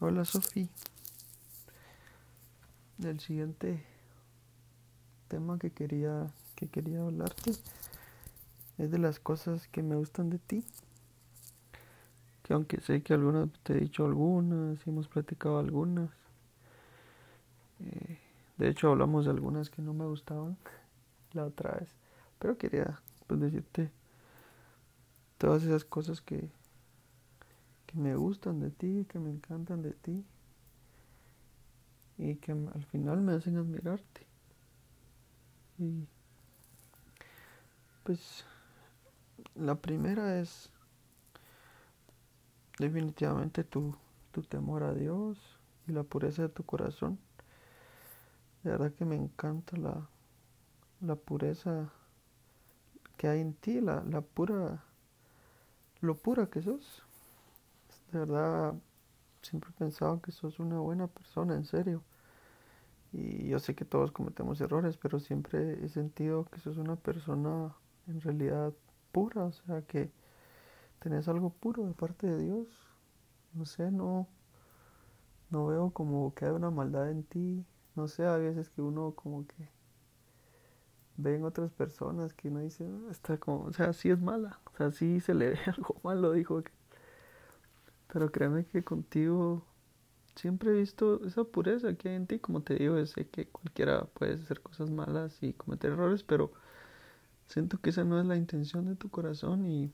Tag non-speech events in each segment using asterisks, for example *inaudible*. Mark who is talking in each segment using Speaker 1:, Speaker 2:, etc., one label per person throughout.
Speaker 1: Hola Sofi. El siguiente tema que quería que quería hablarte es de las cosas que me gustan de ti. Que aunque sé que algunas te he dicho algunas hemos platicado algunas. Eh, de hecho hablamos de algunas que no me gustaban *laughs* la otra vez. Pero quería pues, decirte todas esas cosas que, que me gustan de ti, que me encantan de ti y que al final me hacen admirarte. Y pues la primera es definitivamente tu, tu temor a Dios y la pureza de tu corazón. De verdad que me encanta la, la pureza que hay en ti, la, la pura, lo pura que sos de verdad siempre he pensado que sos una buena persona, en serio. Y yo sé que todos cometemos errores, pero siempre he sentido que sos una persona en realidad pura, o sea, que tenés algo puro de parte de Dios. No sé, no, no veo como que hay una maldad en ti. No sé, a veces que uno como que ve en otras personas que uno dice, ah, está como, o sea, sí es mala, o sea, sí se le ve *laughs* algo malo, dijo que pero créeme que contigo siempre he visto esa pureza que hay en ti. Como te digo, sé que cualquiera puede hacer cosas malas y cometer errores, pero siento que esa no es la intención de tu corazón y,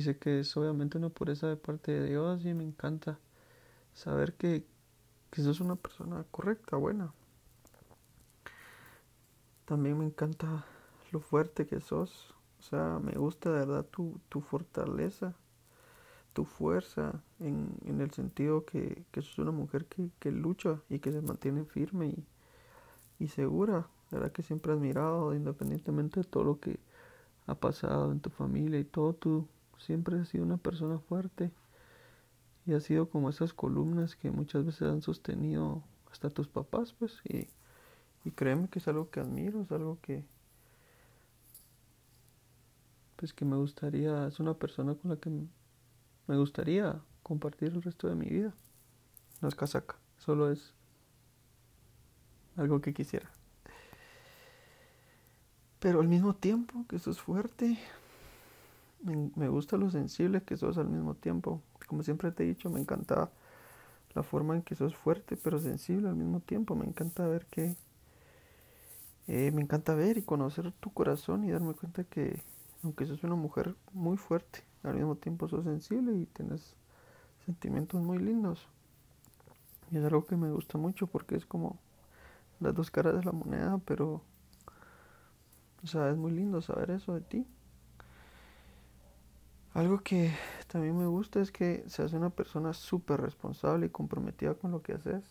Speaker 1: sé que es obviamente una pureza de parte de Dios y me encanta saber que, que sos una persona correcta, buena. También me encanta lo fuerte que sos. O sea, me gusta de verdad tu, tu fortaleza tu fuerza en, en el sentido que, que sos una mujer que, que, lucha y que se mantiene firme y, y segura. La verdad que siempre he admirado, independientemente de todo lo que ha pasado en tu familia y todo, tú siempre has sido una persona fuerte y has sido como esas columnas que muchas veces han sostenido hasta tus papás, pues, y, y créeme que es algo que admiro, es algo que, pues que me gustaría, es una persona con la que me gustaría compartir el resto de mi vida. No es casaca, solo es algo que quisiera. Pero al mismo tiempo que sos fuerte, me, gusta lo sensible que sos al mismo tiempo. Como siempre te he dicho, me encanta la forma en que sos fuerte pero sensible al mismo tiempo. Me encanta ver que... Eh, me encanta ver y conocer tu corazón y darme cuenta que aunque sos una mujer muy fuerte, al mismo tiempo sos sensible y tienes sentimientos muy lindos. Y es algo que me gusta mucho porque es como las dos caras de la moneda, pero o sea, es muy lindo saber eso de ti. Algo que también me gusta es que seas una persona súper responsable y comprometida con lo que haces.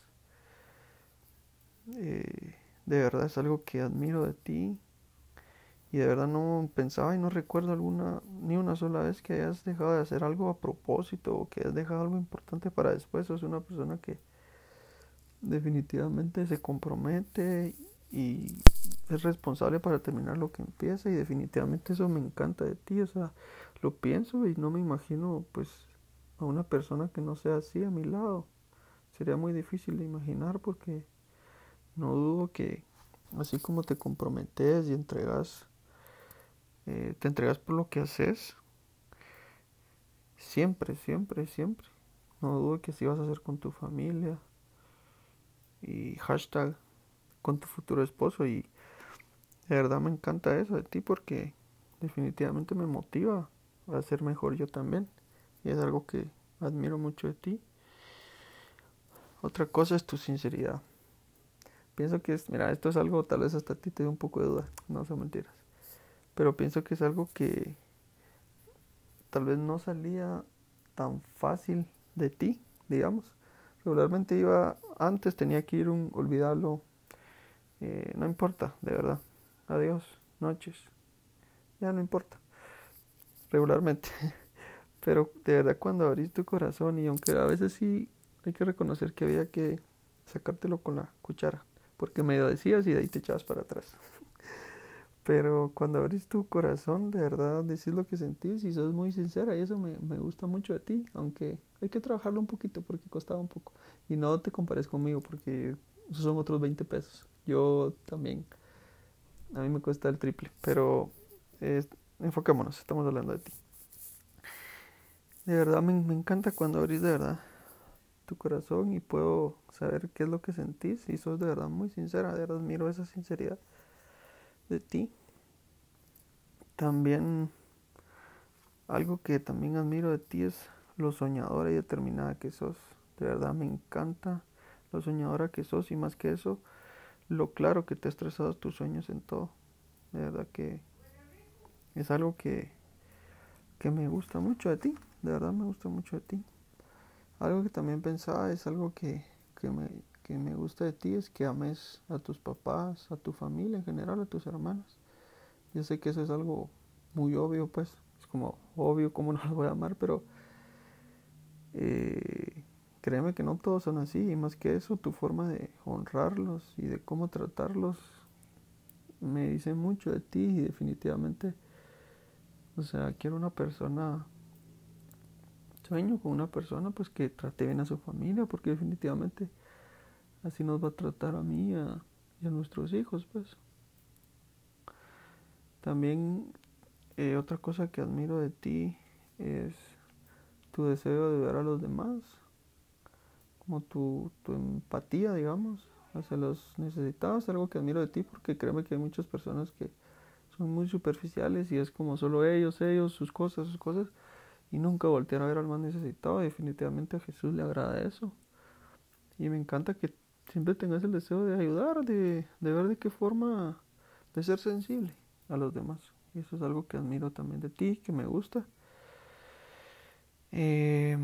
Speaker 1: Eh, de verdad es algo que admiro de ti y de verdad no pensaba y no recuerdo alguna ni una sola vez que hayas dejado de hacer algo a propósito o que hayas dejado algo importante para después. Sos una persona que definitivamente se compromete y es responsable para terminar lo que empieza y definitivamente eso me encanta de ti. O sea, lo pienso y no me imagino pues a una persona que no sea así a mi lado. Sería muy difícil de imaginar porque no dudo que así como te comprometes y entregas eh, te entregas por lo que haces. Siempre, siempre, siempre. No dudo que así vas a hacer con tu familia. Y hashtag con tu futuro esposo. Y de verdad me encanta eso de ti porque definitivamente me motiva a ser mejor yo también. Y es algo que admiro mucho de ti. Otra cosa es tu sinceridad. Pienso que es, mira, esto es algo tal vez hasta a ti te dé un poco de duda, no son mentiras pero pienso que es algo que tal vez no salía tan fácil de ti, digamos. Regularmente iba, antes tenía que ir un olvidarlo, eh, no importa, de verdad. Adiós, noches, ya no importa. Regularmente. *laughs* Pero de verdad cuando abrís tu corazón y aunque a veces sí hay que reconocer que había que sacártelo con la cuchara, porque medio decías y de ahí te echabas para atrás. *laughs* Pero cuando abrís tu corazón, de verdad decís lo que sentís y sos muy sincera y eso me, me gusta mucho de ti, aunque hay que trabajarlo un poquito porque costaba un poco. Y no te compares conmigo porque son otros 20 pesos. Yo también, a mí me cuesta el triple, pero enfoquémonos, estamos hablando de ti. De verdad me, me encanta cuando abrís de verdad tu corazón y puedo saber qué es lo que sentís y sos de verdad muy sincera, de verdad admiro esa sinceridad de ti. También algo que también admiro de ti es lo soñadora y determinada que sos. De verdad me encanta lo soñadora que sos y más que eso, lo claro que te has trazado tus sueños en todo. De verdad que es algo que, que me gusta mucho de ti. De verdad me gusta mucho de ti. Algo que también pensaba es algo que, que me, que me gusta de ti es que ames a tus papás, a tu familia en general, a tus hermanos. Yo sé que eso es algo muy obvio, pues, es como obvio cómo no los voy a amar, pero eh, créeme que no todos son así, y más que eso, tu forma de honrarlos y de cómo tratarlos me dice mucho de ti y definitivamente, o sea, quiero una persona sueño con una persona pues que trate bien a su familia porque definitivamente así nos va a tratar a mí y a, nuestros hijos, pues. También eh, otra cosa que admiro de ti es tu deseo de ayudar a los demás, como tu, tu empatía, digamos, hacia los necesitados, algo que admiro de ti porque créeme que hay muchas personas que son muy superficiales y es como solo ellos, ellos, sus cosas, sus cosas, y nunca voltear a ver al más necesitado. Definitivamente a Jesús le agrada eso. Y me encanta que siempre tengas el deseo de ayudar, de, ver de qué forma, de ser sensible a los demás. Y eso es algo que admiro también de ti, que me gusta. Eh,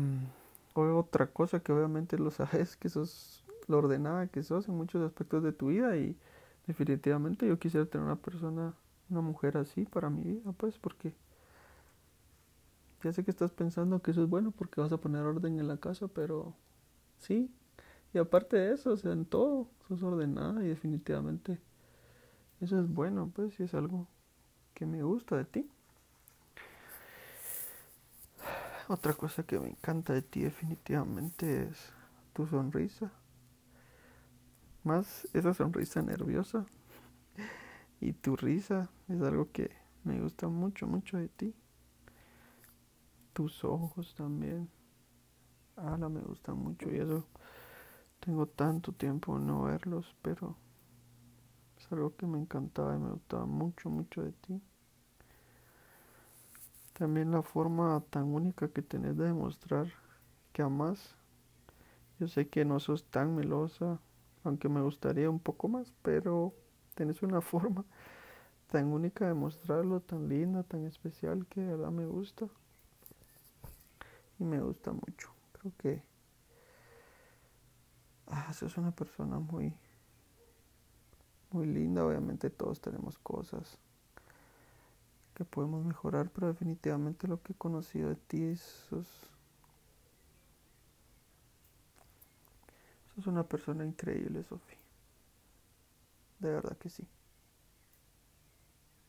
Speaker 1: otra cosa que obviamente lo sabes, que sos lo ordenada que sos en muchos aspectos de tu vida y definitivamente yo quisiera tener una persona, una mujer así para mi vida, pues porque ya sé que estás pensando que eso es bueno porque vas a poner orden en la casa, pero sí, y aparte de eso, o sea, en todo, sos ordenada y definitivamente eso es bueno, pues, y es algo que me gusta de ti. Otra cosa que me encanta de ti definitivamente es tu sonrisa. Más esa sonrisa nerviosa. Y tu risa es algo que me gusta mucho, mucho de ti. Tus ojos también. Ala, me gustan mucho y eso tengo tanto tiempo no verlos, pero es algo que me encantaba y me gustaba mucho, mucho de ti. También la forma tan única que tenés de demostrar que amas. Yo sé que no sos tan melosa, aunque me gustaría un poco más, pero tenés una *laughs* forma tan única de mostrarlo, tan linda, tan especial, que de verdad me gusta. Y me gusta mucho. Creo que ah, sos una persona muy, muy linda. Obviamente todos tenemos cosas que podemos mejorar, pero definitivamente lo que he conocido de ti es sos, sos una persona increíble, Sofía. De verdad que sí.